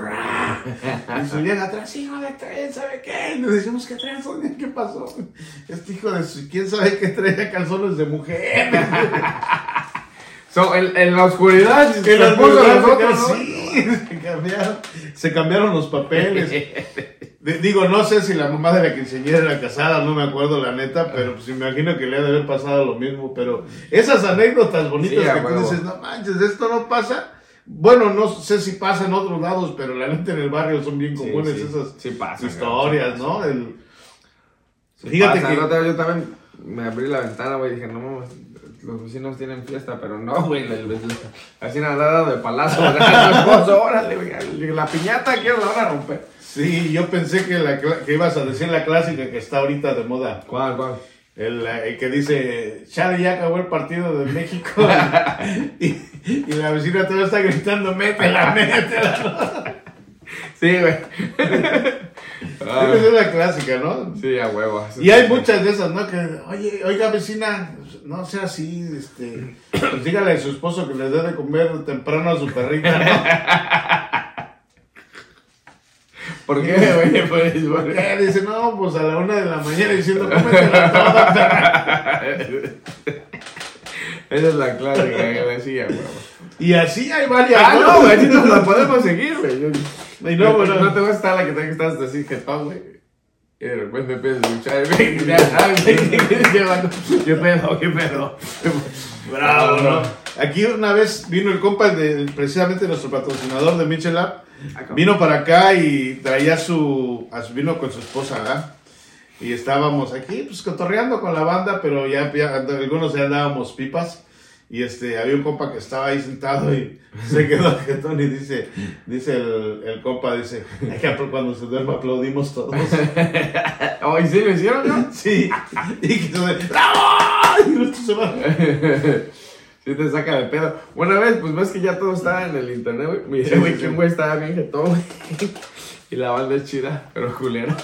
Y su vieja atrás, hijo de tren, ¿sabe qué? Y le decimos, ¿qué traes? Sonia? ¿Qué pasó? Este hijo de su, ¿quién sabe qué traía calzones de mujer? [laughs] So, en, en la oscuridad, Que las puso mujeres nosotros, ¿no? sí, se cambiaron, se cambiaron los papeles. De- digo, no sé si la mamá de la quinceañera era casada, no me acuerdo la neta, pero pues imagino que le ha de haber pasado lo mismo. Pero esas anécdotas bonitas Sí, que tú dices, no manches, esto no pasa. Bueno, no sé si pasa en otros lados, pero la neta en el barrio son bien comunes sí, esas sí pasan, historias, ¿no? El- Fíjate pasa, que- día yo también me abrí la ventana, güey, y dije, no mames, los vecinos tienen fiesta, pero no, güey, la, vecina ha dado de palazo [laughs] órale, güey, la piñata que la van a romper. sí, yo pensé que, la, que ibas a decir la clásica que está ahorita de moda. ¿Cuál, cuál? El, el que dice, Chale, ya acabó el partido de México. [laughs] y, y la vecina todavía está gritando, métela, métela. Sí, güey. [laughs] Ah, es la clásica, ¿no? sí, a huevo. Y hay muchas de esas, ¿no? Que, oye, oiga, vecina, no sea así, este, pues dígale a su esposo que le dé de comer temprano a su perrita, ¿no? [laughs] ¿Por qué, güey? Pues, ¿por ¿Por qué? Dice, no, pues a la una de la mañana diciendo, cómetela toda. Esa es la clásica que decía, güey. Y así hay varias. Ah, no, güey, así nos la podemos seguir, güey. Y no, bueno. no te va a estar la que te que estás así jetón, güey. Y de repente empiezas a escuchar, güey, ya sabes. ¿Qué pedo? ¿Qué pedo? Bravo, ¿no? Aquí una vez vino el compa de precisamente nuestro patrocinador de Michelab. Vino para acá y traía su, a su- vino con su esposa, ¿verdad? Y estábamos aquí, pues cotorreando con la banda, pero ya, ya algunos ya andábamos pipas. Y este, había un compa que estaba ahí sentado y [laughs] se quedó jetón y dice, dice el, el compa, dice, "Ay, que cuando se duerme aplaudimos todos. [laughs] Hoy sí me hicieron, ¿no? [laughs] Sí, y que se ¡Bravo! Y se va. Sí te saca de pedo. Una vez, pues ves que ya todo está en el internet, güey. Mira, güey, sí, que un sí. güey estaba bien jetón, güey. [laughs] Y la banda es chida, pero culera.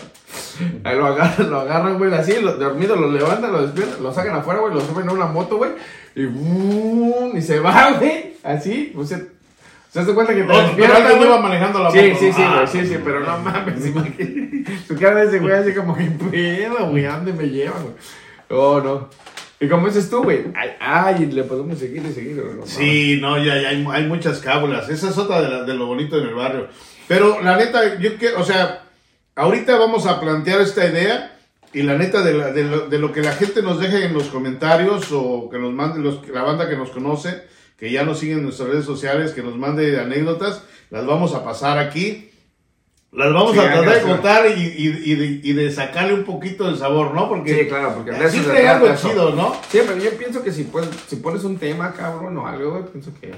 Ahí lo agarran, lo agarran, güey, así, lo, dormido, lo levantan, lo despiertan, lo sacan afuera, güey, lo suben a una moto, güey. Y ¡bum! Y se va, [laughs] güey. Así, pues se. ¿Se hace cuenta que te No, pero despierta, alguien güey? iba manejando la Sí, moto. sí, sí, Ah, güey, sí, sí, pero no mames, imagínate. Su cara de ese güey así como, ¿qué pedo, güey? ¿A dónde me llevan, güey? Oh, no. Y como dices tú, güey, ay, ay, le podemos seguir y seguir, no. Sí, no, ya, ya hay, hay muchas cábulas. Esa es otra de, la- de lo bonito en el barrio. Pero la neta, yo quiero, o sea, ahorita vamos a plantear esta idea y la neta de, la- de lo, de lo que la gente nos deje en los comentarios o que nos mande los, la banda que nos conoce, que ya nos sigue en nuestras redes sociales, que nos mande anécdotas, las vamos a pasar aquí. Las vamos Sí, a tratar de contar y, y- y de, y de sacarle un poquito de sabor, ¿no? Porque Sí, claro, porque algo chido, ¿no? Sí, pero yo pienso que si, pues, si pones un tema, cabrón, o algo, pienso que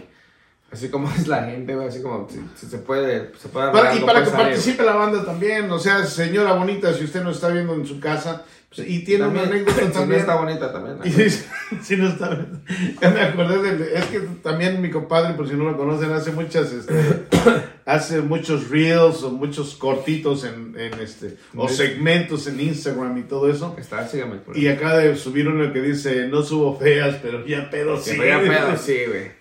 así como es la gente, güey, así como si, si se puede, se puede Para- y para pues, que participe la banda también, o sea, señora bonita, si usted no está viendo en su casa pues, y tiene También, una anécdota si no también. está bonita también. [laughs] ¿no? Y [laughs] si, no está ya me acordé de, es que también mi compadre, por si no lo conocen, hace muchas, este, [coughs] hace muchos reels o muchos cortitos en, en este, o segmentos en Instagram y todo eso. Está, sígame. por Y acaba de subir uno que dice, no subo feas, pero ya pedo Sí, sí. pero ya pedo, [laughs] sí, güey.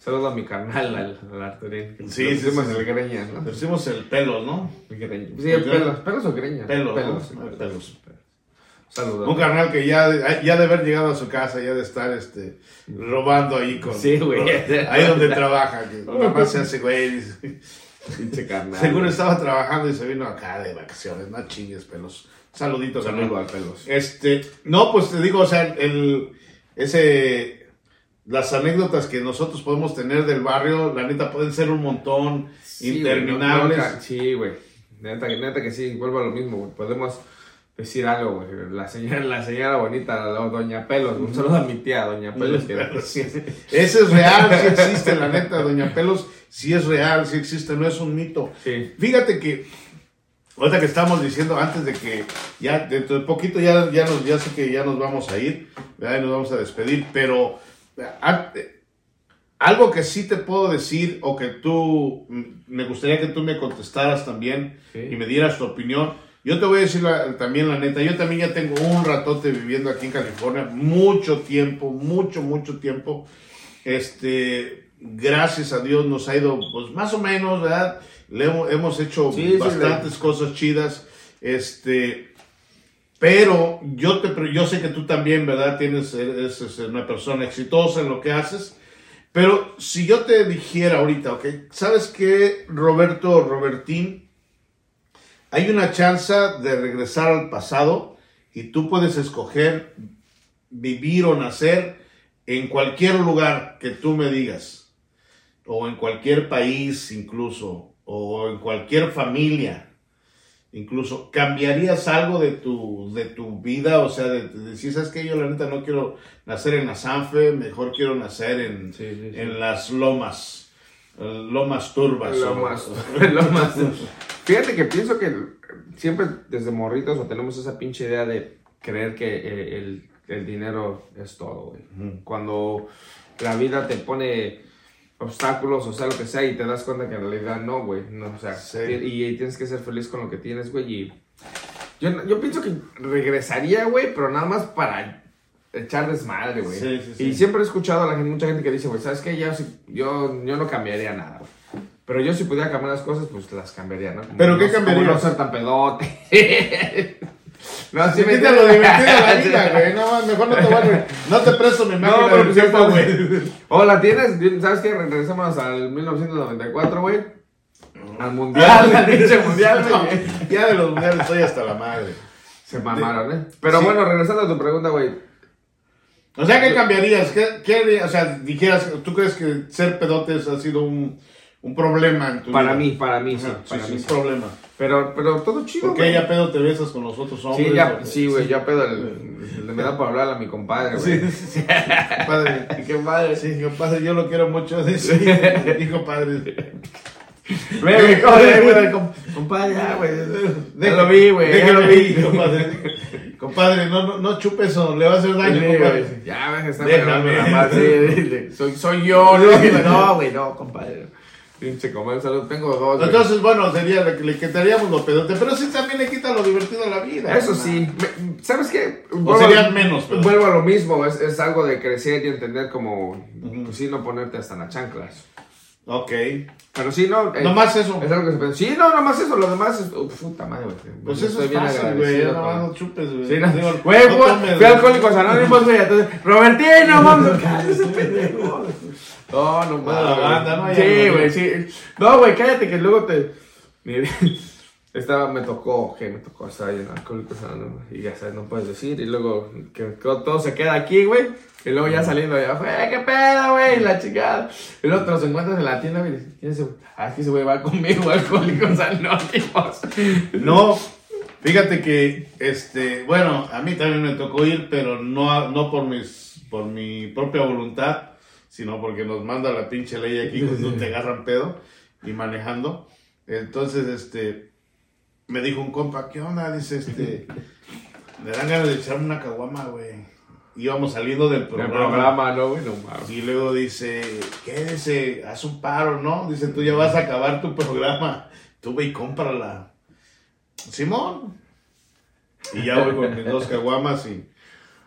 Saludos a mi carnal, al, al Arturín. Sí, sí, el greña, ¿no? Le pusimos el pelo, ¿no? El greña. Sí, el pelos. ¿Pelos o greña? Pelo, Pelos. ¿no? sí, Ah, pelos. pelos. Saludos. Un carnal que ya, ya de haber llegado a su casa, ya de estar este, robando ahí con. Sí, güey. Ahí donde trabaja. Que [laughs] más se hace güey. Pinche carnal. Seguro estaba trabajando y se vino acá de vacaciones. No chingues, pelos. Saluditos, Saludo al pelos. Este, no, pues te digo, o sea, el, ese, las anécdotas que nosotros podemos tener del barrio, la neta, pueden ser un montón, Sí, interminables. güey, no, no, sí, güey. Neta, que- neta que sí, vuelvo a lo mismo, güey. Podemos decir algo, güey. La señora, la señora bonita, la doña Pelos. Un saludo a mi tía, doña Pelos. que- Ese es real, sí existe, la neta, Doña Pelos, sí es real, sí existe, no es un mito. Sí. Fíjate que, ahorita que estamos diciendo, antes de que ya dentro de poquito ya, ya, nos, ya sé que ya nos vamos a ir, ¿verdad? y nos vamos a despedir, pero algo que sí te puedo decir, o que tú, me gustaría que tú me contestaras también Sí. y me dieras tu opinión. Yo te voy a decir la- también la neta, yo también ya tengo un ratote viviendo aquí en California, mucho tiempo, mucho, mucho tiempo. Este, gracias a Dios nos ha ido, pues más o menos, ¿verdad? Le hemos, hemos hecho Sí, sí, bastantes cosas chidas. Este, pero yo, te, yo sé que tú también, ¿verdad? Tienes, eres una persona exitosa en lo que haces. Pero si yo te dijera ahorita, ¿ok? ¿Sabes qué, Roberto, Robertín? Hay una chance de regresar al pasado y tú puedes escoger vivir o nacer en cualquier lugar que tú me digas, o en cualquier país incluso, o en cualquier familia. Incluso, ¿cambiarías algo de tu, de tu vida? O sea, de, de decir, ¿sabes qué? Yo la neta no quiero nacer en la Sanfe, mejor quiero nacer en, Sí, sí, sí. en las lomas, lomas turbas. Lo o- más, lo más. Fíjate que pienso que siempre desde morritos o tenemos esa pinche idea de creer que eh, el, el dinero es todo, güey. Cuando la vida te pone obstáculos o sea lo que sea y te das cuenta que en realidad no, güey. No, o sea, Sí. y, y tienes que ser feliz con lo que tienes, güey. Y yo, yo pienso que regresaría, güey, pero nada más para echar desmadre, güey. Sí, sí, sí. Y siempre he escuchado a la gente, mucha gente que dice, güey, ¿sabes qué? Yo, yo, yo no cambiaría nada, güey. Pero yo si pudiera cambiar las cosas, pues las cambiaría, ¿no? Como ¿Pero qué no- cambiarías? no ser tan pedote. [laughs] no, Sí, me quita lo divertido de la [laughs] vida, güey. No, mejor no te voy. No te presto mi máquina pero del pues tiempo, güey. Hola, ¿tienes? ¿Sabes qué? Regresamos al 1994, güey. Al mundial, al [laughs] pinche mundial, No, güey. ya de los mundiales estoy hasta la madre. Se mamaron, ¿eh? Pero Sí. bueno, regresando a tu pregunta, güey. O sea, ¿qué cambiarías? ¿Qué, qué o sea, dijeras, ¿tú crees que ser pedotes ha sido un, un problema en tu Para vida? mí, para mí, sí. Ajá, sí, para sí, mí, un sí. problema. Pero, pero todo chido, Porque güey. ya pedo te besas con los otros hombres. Sí, ya, sí, güey, ya pedo el, de me da por hablar a mi compadre, Sí, güey. sí, [laughs] padre. [laughs] Qué padre. Sí, compadre, yo lo quiero mucho. [laughs] Sí, dijo padre. Ve, güey, ¿cómo le digo al com- compadre? Ya, güey. Ya lo vi, güey. De ya que lo lo vi, compadre. Compadre, no, no, no chupe eso, le va a hacer daño, Sí, compadre. güey. Ya, ves, está Déjame. pegando la madre. Sí, sí, sí. Soy, soy yo, ¿no? No, güey, no, compadre. Pinche salud. Tengo dos. Entonces, bueno, sería le, le quitaríamos lo pedote, pero sí también le quita lo divertido a la vida. Eso ¿no? sí. Me- ¿Sabes qué? O serían menos, pero- Vuelvo a lo mismo. Es, es algo de crecer y entender como... Pues sí, no ponerte hasta las chanclas. Ok. Pero sí, no... eh, Nomás eso. Es algo que se piensa. Sí, no, nomás eso. Lo demás es... Uf, puta madre, güey. Pues Yo eso es bien fácil, güey. con- no chupes, güey. Sí, no. Digo, Güey, no tomes, fui Alcohólicos Anónimos, güey. Entonces, Robertino, vamos. Cállate, [laughs] pendejo. No, no, No, la banda, no, ya Sí, güey, sí. No, güey, cállate que luego te. [laughs] Estaba, me tocó, que me tocó estar ahí en Anónimos. Y ya sabes, no puedes decir. Y luego, que, todo se queda aquí, güey. Y luego ya saliendo allá, güey, qué pedo, güey, la chingada. Y luego te los encuentras en la tienda, güey. ¿Quién es? Ah, es que ese güey va conmigo, [laughs] Alcohólicos Anónimos. [laughs] No, fíjate que, este, bueno, a mí también me tocó ir, pero no, no por mis, por mi propia voluntad, sino porque nos manda la pinche ley aquí [laughs] cuando te agarran pedo y manejando. Entonces, este, me dijo un compa, ¿qué onda? Dice, este, [laughs] me dan ganas de echarme una caguama, güey. Íbamos saliendo del El programa. programa, ¿no, güey? No mames. Y luego dice, ¿qué? Dice, haz un paro, ¿no? Dice, tú ya vas a acabar tu programa. Tú ve y cómprala. Simón. Y ya voy con mis dos caguamas y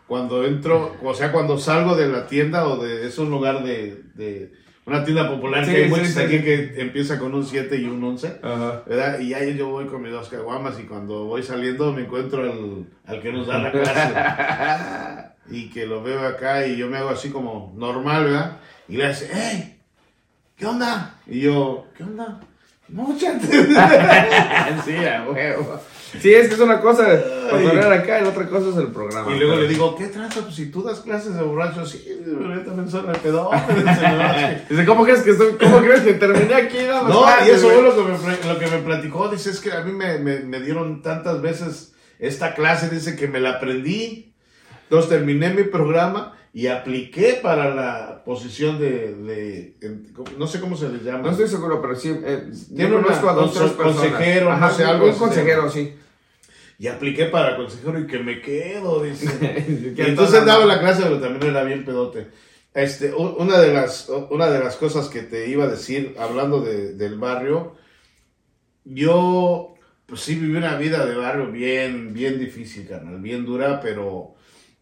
cuando entro, o sea, cuando salgo de la tienda o de, es un lugar de, de una tienda popular Sí, que hay sí, muchas sí, aquí que empieza con un 7 y un 11. Ajá. ¿verdad? Y ya yo voy con mis dos caguamas y cuando voy saliendo me encuentro al, al que nos da la clase. [laughs] y que lo veo acá y yo me hago así como normal, ¿verdad? Y le hace, ¡Ey! ¿Qué onda? Y yo, ¿qué onda? No, chante. [laughs] sí, a huevo. Sí, es que es una cosa cotorrear acá y la otra cosa es el programa. Y luego le digo, ¿qué trata? Pues si tú das clases de borrachos, sí, pero yo también soy pedo. [laughs] Dice, ¿cómo crees que estoy, cómo crees que terminé aquí? No, y eso fue lo que me, lo que me platicó. Dice, es que a mí me, me- me dieron tantas veces esta clase, dice que me la aprendí. Entonces terminé mi programa y apliqué para la posición de, de- no sé cómo se les llama. No estoy seguro, pero sí. Eh, yo conozco a dos, tres personas. consejero, no Ajá, sé, un- algo Un así. consejero, sí. Y apliqué para consejero y que me quedo, dice. [laughs] Y entonces daba la clase, pero también era bien pedote. Este, una de las, una de las cosas que te iba a decir, hablando de- del barrio, yo, pues sí viví una vida de barrio bien, bien difícil, carnal, bien dura, pero,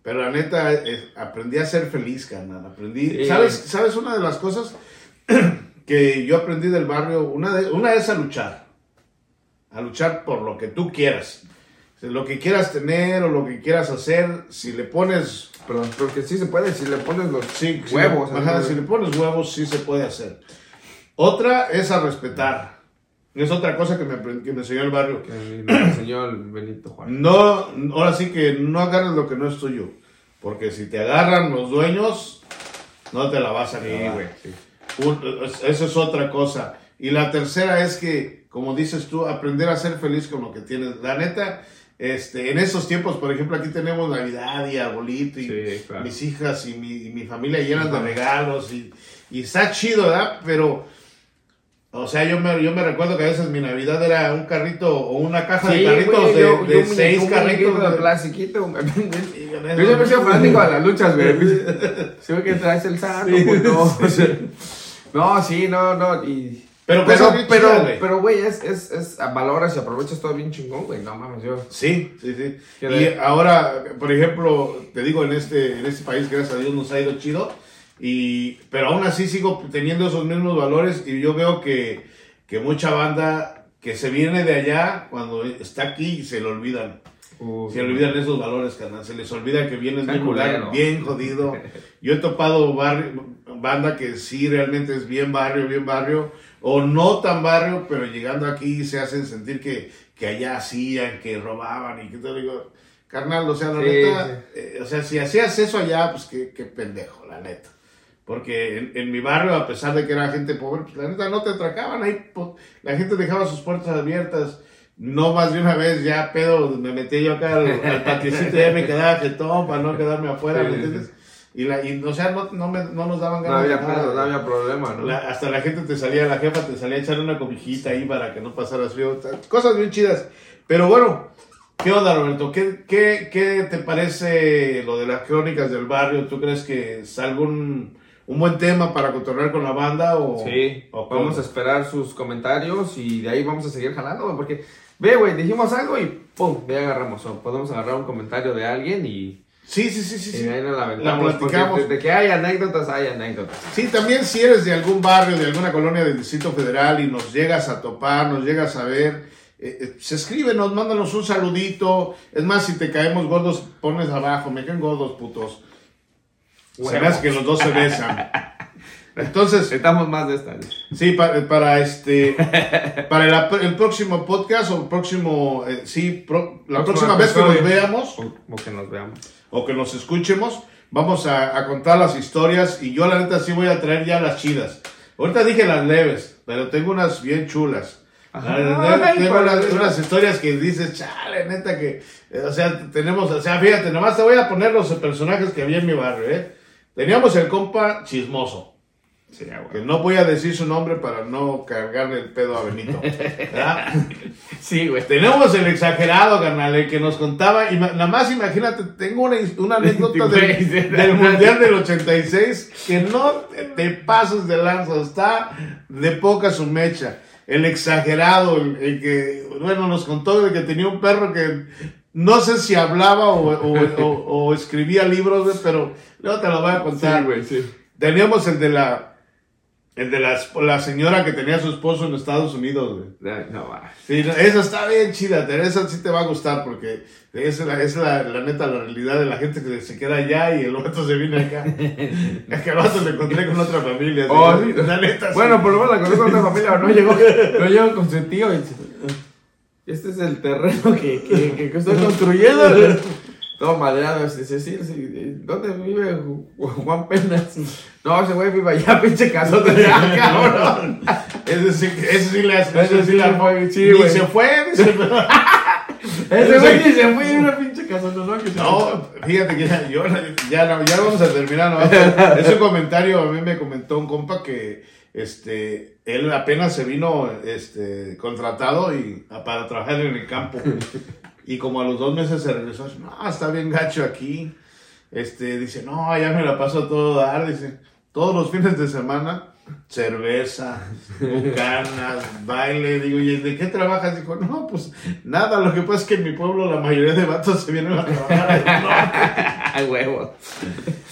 pero la neta, eh, aprendí a ser feliz, carnal, aprendí, Sí. ¿sabes, ¿sabes una de las cosas [clears throat] que yo aprendí del barrio? Una, de, una es a luchar, a luchar por lo que tú quieras. Lo que quieras tener o lo que quieras hacer, si le pones Perdón, porque sí se puede, si le pones los Sí, si huevos. le- ajá, así, si le pones huevos, sí se puede hacer. Otra es a respetar. Es otra cosa que me, que me enseñó el barrio. que nos enseñó el Benito Juárez. No, ahora sí que no agarres lo que no es tuyo. Porque si te agarran los dueños, no te la vas a acabar. güey, sí. Eso es otra cosa. Y la tercera es que, como dices tú, aprender a ser feliz con lo que tienes. La neta, este, en esos tiempos, por ejemplo, aquí tenemos Navidad y arbolito y Sí, claro. mis hijas y mi, y mi familia llenas de regalos y, y está chido, ¿verdad? Pero, o sea, yo me, yo me recuerdo que a veces mi Navidad era un carrito o una caja de carritos güey, de, yo- de yo un seis muñeco- un carritos. muñequito de de- plastiquito. güey. [laughs] Yo siempre he sido fanático a las luchas, güey. Se ve [laughs] que traes el santo, Sí. puto. [laughs] No, sí, no, no. Y... Pero Pero, cosas bien pero, chidas, güey. pero, güey, es, es, es, valoras y aprovechas todo bien chingón, güey. No mames, yo. Sí, sí, sí. Y de- ahora, por ejemplo, te digo, en este, en este país, gracias a Dios, nos ha ido chido. Y, pero aún así sigo teniendo esos mismos valores y yo veo que que mucha banda que se viene de allá, cuando está aquí, se le olvidan. Uh, Se le olvidan esos valores, carnal. Se les olvida que vienen de un lugar bien jodido. [laughs] Yo he topado barrio, banda que sí realmente es bien barrio, bien barrio, o no tan barrio, pero llegando aquí se hacen sentir que, que allá hacían, que robaban y que te digo, carnal, o sea, la Sí, neta, sí. eh, o sea, si hacías eso allá, pues qué, qué pendejo, la neta. Porque en, en mi barrio, a pesar de que era gente pobre, pues la neta no te atracaban ahí. po- La gente dejaba sus puertas abiertas. No más de una vez, ya pedo, me metí yo acá al, al patiecito y ya me quedaba jetón para no quedarme afuera, ¿me entiendes? Y, la, y, o sea, no, no, me- no nos daban No ganas había de nada. pedo, no había problema, ¿no? La- hasta la gente te salía, la jefa te salía a echar una cobijita ahí para que no pasaras frío. Cosas bien chidas. Pero bueno, ¿qué onda, Roberto? ¿Qué, qué, qué te parece lo de las crónicas del barrio? ¿Tú crees que salga un, un buen tema para cotorrear con la banda? O, Sí, o vamos a esperar sus comentarios y de ahí vamos a seguir jalando, porque ve, güey, dijimos algo y pum, ahí agarramos. O podemos agarrar un comentario de alguien y, Sí, sí, sí, sí. y ahí nos la platicamos. De, de que hay anécdotas, hay anécdotas. Sí, también si eres de algún barrio, de alguna colonia del Distrito Federal y nos llegas a topar, nos llegas a ver, eh, eh, se escríbenos, mándanos un saludito. Es más, si te caemos gordos, pones abajo, me caen gordos, putos. Se me hace que los dos se besan. [laughs] Entonces, Necesitamos más de esta. sí, pa- para este, para el, el próximo podcast o el próximo, eh, sí, pro- la próxima vez que nos veamos, O, o que nos veamos. o que nos escuchemos, vamos a, a contar las historias y yo la neta sí voy a traer ya las chidas. Ahorita dije las leves, pero tengo unas bien chulas. Ajá. Ay, tengo unas, unas historias que dices, chale, neta que, eh, o sea, tenemos, o sea, fíjate, nomás te voy a poner los personajes que había en mi barrio, ¿eh? Teníamos el compa chismoso, Sí, ya, que no voy a decir su nombre para no cargarle el pedo a Benito, ¿verdad? [laughs] Sí, güey. Tenemos el exagerado, carnal, el que nos contaba, y nada más imagínate, tengo una, una anécdota [laughs] del, del Mundial del 86 que no te, te pases de lanza, está de poca su mecha. El exagerado, el, el que, bueno, nos contó de que tenía un perro que no sé si hablaba o, o- [laughs] o- o escribía libros, güey, pero luego te lo voy a contar. Sí, güey, sí. Teníamos el de la... El de la, la señora que tenía a su esposo en Estados Unidos, güey. No. Sí, no, esa está bien chida, esa sí te va a gustar porque es la, es la, la neta la realidad de la gente que se queda allá y el vato se viene acá. [laughs] Es que el vato se encontré con otra familia. Oh, sí, la neta. sí. Bueno, por lo menos la conozco con una familia, no llegó, no llegó con su tío y este es el terreno que, que, que [laughs] estoy construyendo. [laughs] Todo madreado, dice, sí, sí, ¿dónde vive Ju- Juan Penas? No, ese güey vive allá, [laughs] pinche casote de acá, cabrón. Ese sí, ese sí le hace. Ese sí le fue, sí, Ni güey. se fue, dice, Ese güey ni se fue una pinche casota, ¿no? Que se No, fíjate que ya, yo, ya, ya vamos a terminar. ¿no? Ese comentario a mí me comentó un compa que este, él apenas se vino este, contratado y, para trabajar en el campo. [laughs] Y como a los dos meses se regresó, no, está bien gacho aquí. Este, dice, no, ya me la paso a todo dar. Dice, todos los fines de semana, cerveza, bucanas, baile. Digo, ¿y de qué trabajas? Dijo, no, pues nada, lo que pasa es que en mi pueblo la mayoría de vatos se vienen a trabajar. Ay, [laughs] huevo.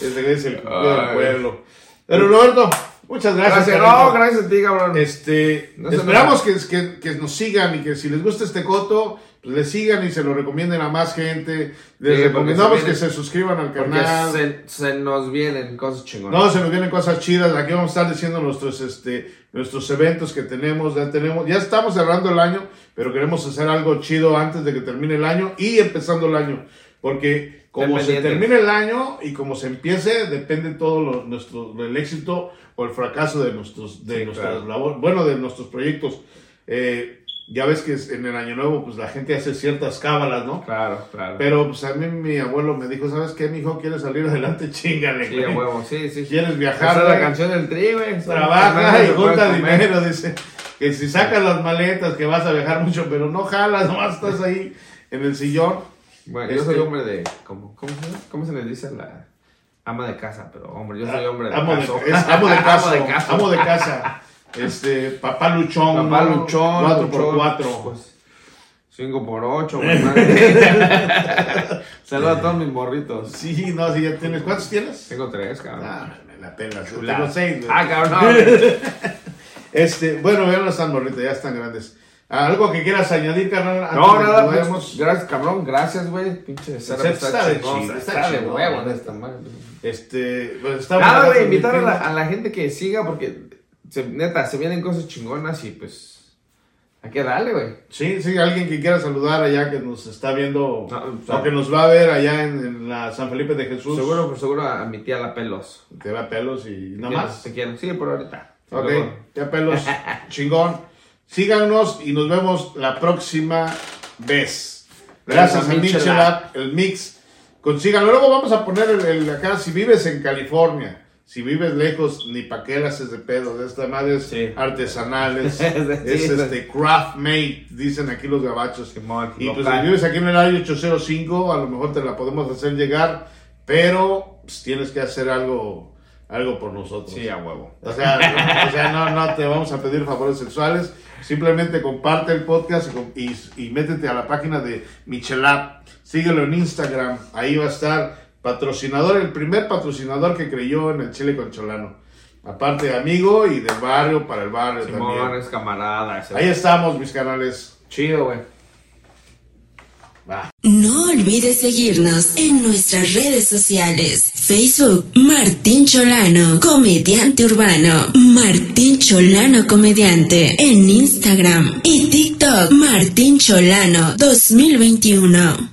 Ese es el Ay. pueblo. Pero Roberto, muchas gracias. Gracias, no, gracias a ti, cabrón. Este, No esperamos que, que, que nos sigan y que si les gusta este coto, pues le sigan y se lo recomienden a más gente. Les Sí, recomendamos que se suscriban al canal. se, se nos vienen cosas chingonas. No, se nos vienen cosas chidas. Aquí vamos a estar diciendo nuestros, este, nuestros eventos que tenemos. Ya tenemos, ya estamos cerrando el año, pero queremos hacer algo chido antes de que termine el año y empezando el año. Porque como se termine el año y como se empiece, depende todo lo, nuestro, del éxito o el fracaso de nuestros, de Sí, nuestras claro. labor- bueno, de nuestros proyectos. Eh, ya ves que en el año nuevo, pues la gente hace ciertas cábalas, ¿no? Claro, claro. Pero pues a mí mi abuelo me dijo, ¿sabes qué, mi hijo? ¿Quieres salir adelante? [laughs] Chingale, Sí, güey. huevo, sí, sí. ¿Quieres Esa viajar? es la canción del tri, güey. Trabaja y junta dinero, dice. Que si sacas las maletas, que vas a viajar mucho, pero no jalas, [laughs] nomás estás ahí en el sillón. Bueno, yo Este- soy hombre de. ¿Cómo, cómo, se, ¿Cómo se le dice a la ama de casa? Pero, hombre, yo soy hombre de amo caso. De, es amo de casa. [laughs] amo de casa. Amo de casa. Este, papá luchón. Papá luchón. Cuatro luchón, por cuatro. Pues, cinco por ocho, güey. [laughs] [laughs] Saludos a todos mis morritos. Sí, no, si ya tienes. ¿Cuántos tienes? Tengo tres, cabrón. Ah, me la. Chulada. Tengo seis. Ah, cabrón. Este, bueno, ya no están morritos, ya están grandes. ¿Algo que quieras añadir, carnal? No, nada, pues, gracias, cabrón, gracias, güey. Pinche setup Está de chido, está, está de huevo, esta madre. Este, pues estamos Nada, güey, invitar a la, a la gente que siga porque, se- neta, se vienen cosas chingonas y pues, hay que darle, güey. Sí, sí, alguien que quiera saludar allá que nos está viendo No, o que nos va a ver allá en, en la San Felipe de Jesús. Seguro, por seguro a, a mi tía la pelos. Te da pelos y nada más. Te quiero, sí, por ahorita. Ok, ya pelos, [laughs] chingón. Síganos y nos vemos la próxima vez. Gracias a Gracias, App, el mix. Consíganlo. Luego vamos a poner el, el acá, si vives en California, si vives lejos, ni pa' qué haces de pedo. De esta madre es Sí. artesanal, [laughs] es, Sí, es, sí. este craft made, dicen aquí los gabachos. Simón, y pues local. si vives aquí en el área 805, a lo mejor te la podemos hacer llegar, pero pues, tienes que hacer algo, algo por nosotros. Sí, a huevo. O sea, o sea, no, no te vamos a pedir favores sexuales. Simplemente comparte el podcast y, y, métete a la página de Michelab. Síguelo en Instagram. Ahí va a estar patrocinador, el primer patrocinador que creyó en el chile con cholano. Aparte de amigo y del barrio para el barrio Simón también. es camarada. ese- Ahí estamos, mis canales. Chido, güey. No olvides seguirnos en nuestras redes sociales. Facebook, Martín Cholano, comediante urbano. Martín Cholano, comediante. En Instagram y TikTok, Martín Cholano 2021.